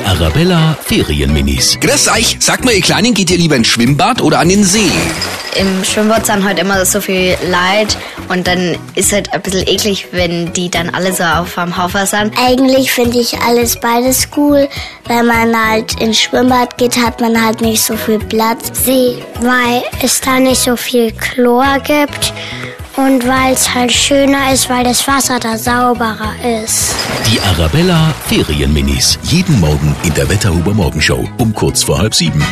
Arabella Ferienminis. Grüß euch, sag mal, ihr Kleinen, geht ihr lieber ins Schwimmbad oder an den See? Im Schwimmbad sind halt immer so viel Leid und dann ist halt ein bisschen eklig, wenn die dann alle so auf am Haufen sind. Eigentlich finde ich alles beides cool. Wenn man halt ins Schwimmbad geht, hat man halt nicht so viel Platz. See, weil es da nicht so viel Chlor gibt und weil es halt schöner ist, weil das Wasser da sauberer ist. Die Arabella Ferienminis. Jeden Morgen in der Wetterhuber Morgenshow um kurz vor halb sieben.